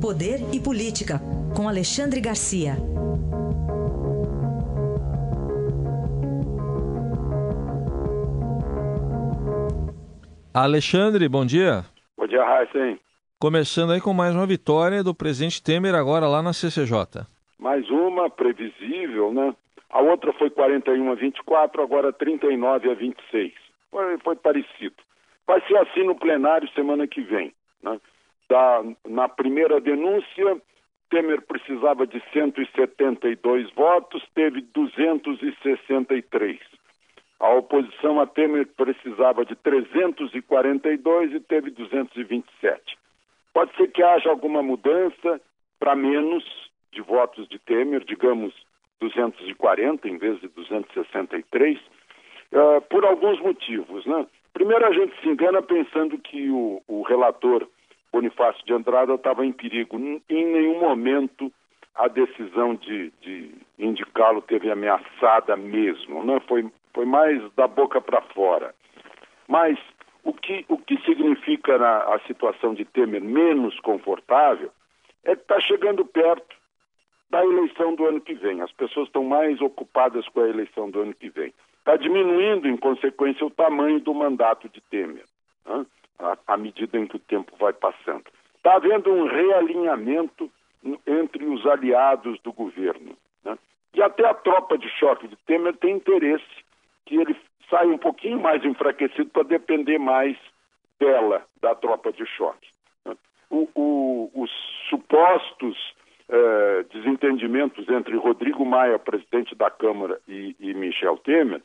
Poder e Política, com Alexandre Garcia. Alexandre, bom dia. Bom dia, Raíssen. Começando aí com mais uma vitória do presidente Temer agora lá na CCJ. Mais uma, previsível, né? A outra foi 41 a 24, agora 39 a 26. Foi, foi parecido. Vai ser assim no plenário semana que vem. Né? Da, na primeira denúncia, Temer precisava de 172 votos, teve 263. A oposição a Temer precisava de 342 e teve 227. Pode ser que haja alguma mudança para menos de votos de Temer, digamos 240 em vez de 263, uh, eh, por alguns motivos. Né? Primeiro, a gente se engana pensando que o, o relator Bonifácio de Andrada estava em perigo. Em nenhum momento a decisão de, de indicá-lo teve ameaçada mesmo. Né? Foi, foi mais da boca para fora. Mas o que, o que significa na, a situação de Temer menos confortável é que está chegando perto da eleição do ano que vem. As pessoas estão mais ocupadas com a eleição do ano que vem. Está diminuindo, em consequência, o tamanho do mandato de Temer, né? À, medida em que o tempo vai passando. Está havendo um realinhamento entre os aliados do governo. Né? E até a tropa de choque de Temer tem interesse que ele saia um pouquinho mais enfraquecido para depender mais dela, da tropa de choque. Né? O, o, os supostos eh, desentendimentos entre Rodrigo Maia, presidente da Câmara, e, e Michel Temer,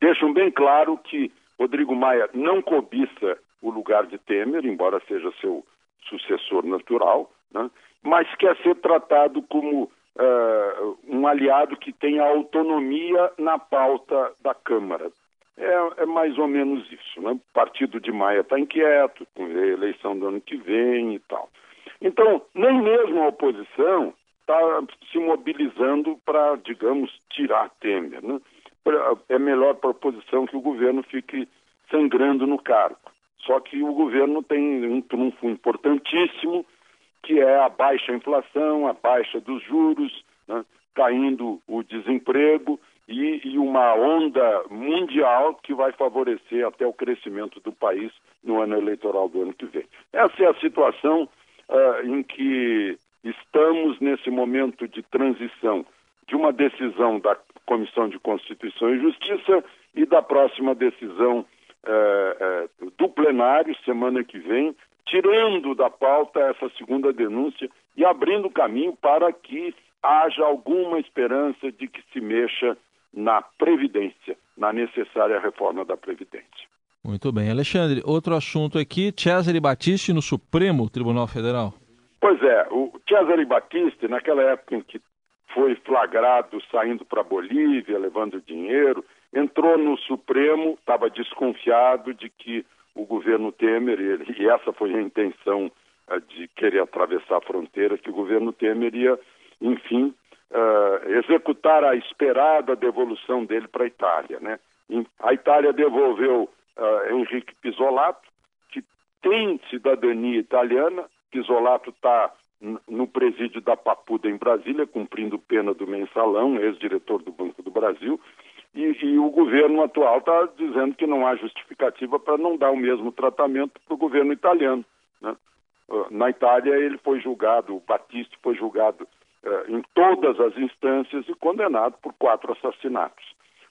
deixam bem claro que Rodrigo Maia não cobiça o lugar de Temer, embora seja seu sucessor natural, né? mas quer ser tratado como uh, um aliado que tenha autonomia na pauta da Câmara. É, é mais ou menos isso. Né? O partido de Maia está inquieto com a eleição do ano que vem e tal. Então, nem mesmo a oposição está se mobilizando para, digamos, tirar Temer. Né? É melhor para a oposição que o governo fique sangrando no cargo. Só que o governo tem um trunfo importantíssimo, que é a baixa inflação, a baixa dos juros, né? caindo o desemprego e, e, uma onda mundial que vai favorecer até o crescimento do país no ano eleitoral do ano que vem. Essa é a situação uh, em que estamos nesse momento de transição de uma decisão da Comissão de Constituição e Justiça e da próxima decisão uh, uh, do plenário, semana que vem, tirando da pauta essa segunda denúncia e abrindo caminho para que haja alguma esperança de que se mexa na Previdência, na necessária reforma da Previdência. Muito bem. Alexandre, outro assunto aqui, Cesare Battisti no Supremo Tribunal Federal. Pois é, o Cesare Battisti, naquela época em que foi flagrado saindo para Bolívia, levando dinheiro, entrou no Supremo, estava desconfiado de que o governo Temer, e essa foi a intenção uh, de querer atravessar a fronteira, que o governo Temer ia, enfim, uh, executar a esperada devolução dele para a Itália. Né? A Itália devolveu uh, Henrique Pisolato, que tem cidadania italiana. Pisolato está no presídio da Papuda, em Brasília, cumprindo pena do mensalão, ex-diretor do Banco do Brasil. E, e o governo atual está dizendo que não há justificativa para não dar o mesmo tratamento para o governo italiano. Né? Uh, na Itália, ele foi julgado, o Battisti foi julgado uh, em todas as instâncias e condenado por quatro assassinatos.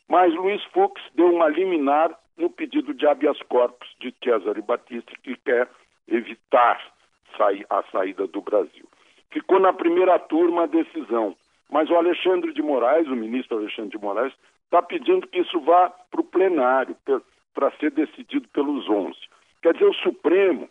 Mas Luiz Fux deu uma liminar no pedido de habeas corpus de Cesare Battisti, que quer evitar a saída do Brasil. Ficou na primeira turma a decisão, mas o Alexandre de Moraes, o ministro Alexandre de Moraes, está pedindo que isso vá para o plenário, para ser decidido pelos 11. Quer dizer, o Supremo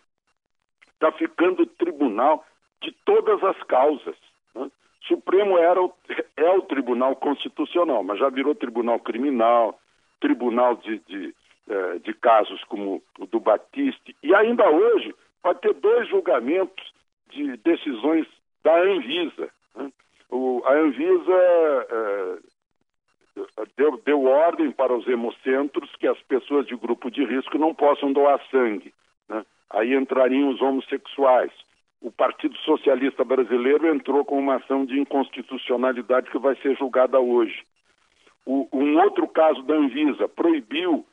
está ficando tribunal de todas as causas. Né? Supremo era o, é o Tribunal Constitucional, mas já virou Tribunal Criminal, Tribunal de, de eh, de casos como o do Batiste, e ainda hoje pode ter dois julgamentos de decisões da Anvisa. Né? O, a Anvisa eh, deu, deu ordem para os hemocentros que as pessoas de grupo de risco não possam doar sangue. Né? Aí entrariam os homossexuais. o Partido Socialista Brasileiro entrou com uma ação de inconstitucionalidade que vai ser julgada hoje. O, um outro caso da Anvisa proibiu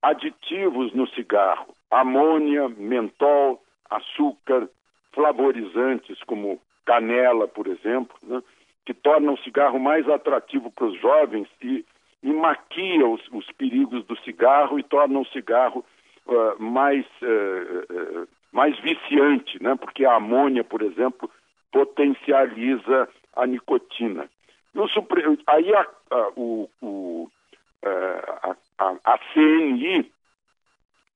aditivos no cigarro, amônia, mentol, açúcar, flavorizantes como canela, por exemplo, né, que tornam o cigarro mais atrativo para os jovens e, e maquia os, os, perigos do cigarro e tornam o cigarro uh, mais, uh, uh, mais viciante, né, porque a amônia, por exemplo, potencializa a nicotina. Supre... Aí a, a, o, o, a, a, CNI,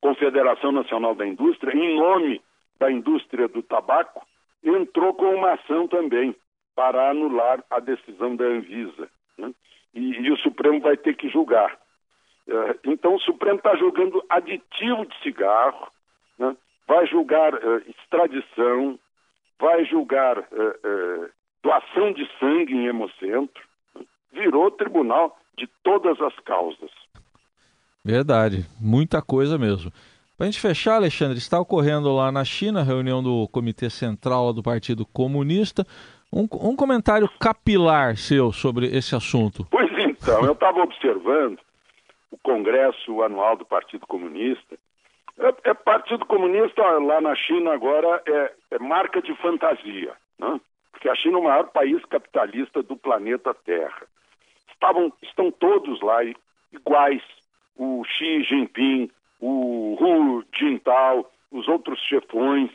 Confederação Nacional da Indústria, em nome da indústria do tabaco, entrou com uma ação também para anular a decisão da Anvisa. Né? E, e, o Supremo vai ter que julgar. Uh, então, o Supremo está julgando aditivo de cigarro, né? vai julgar uh, extradição, vai julgar uh, doação de sangue em hemocentro. Né? Virou tribunal de todas as causas. Verdade, muita coisa mesmo. Para a gente fechar, Alexandre, está ocorrendo lá na China a reunião do Comitê Central do Partido Comunista. Um, um comentário capilar seu sobre esse assunto. Pois então, eu estava observando o Congresso Anual do Partido Comunista. É, é, Partido Comunista lá na China agora é, é marca de fantasia, né? porque a China é o maior país capitalista do planeta Terra. Estavam, estão todos lá iguais. O Xi Jinping, o Hu Jintao, os outros chefões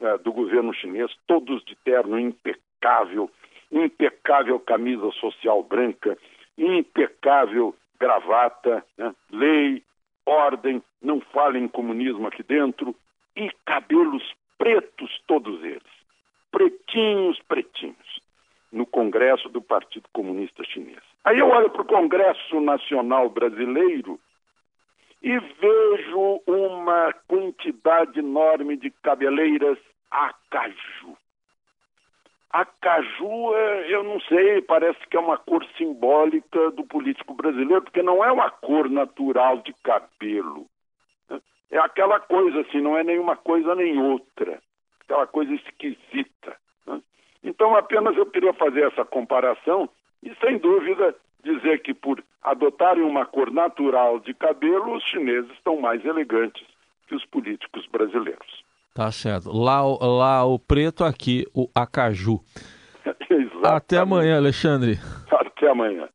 uh, do governo chinês, todos de terno impecável, impecável camisa social branca, impecável gravata, né? lei, ordem, não falem em comunismo aqui dentro, e cabelos pretos todos eles, pretinhos, pretinhos, no Congresso do Partido Comunista Chinês. Aí eu olho para o Congresso Nacional Brasileiro e vejo uma quantidade enorme de cabeleiras a caju. A caju, é, eu não sei, parece que é uma cor simbólica do político brasileiro, porque não é uma cor natural de cabelo. É aquela coisa assim, não é nenhuma coisa nem outra. Aquela coisa esquisita. Né? Então, apenas eu queria fazer essa comparação e, sem dúvida, dizer que por adotarem uma cor natural de cabelo, os chineses estão mais elegantes que os políticos brasileiros. Tá certo. Lá, lá o preto, aqui o acaju. Até amanhã, Alexandre. Até amanhã.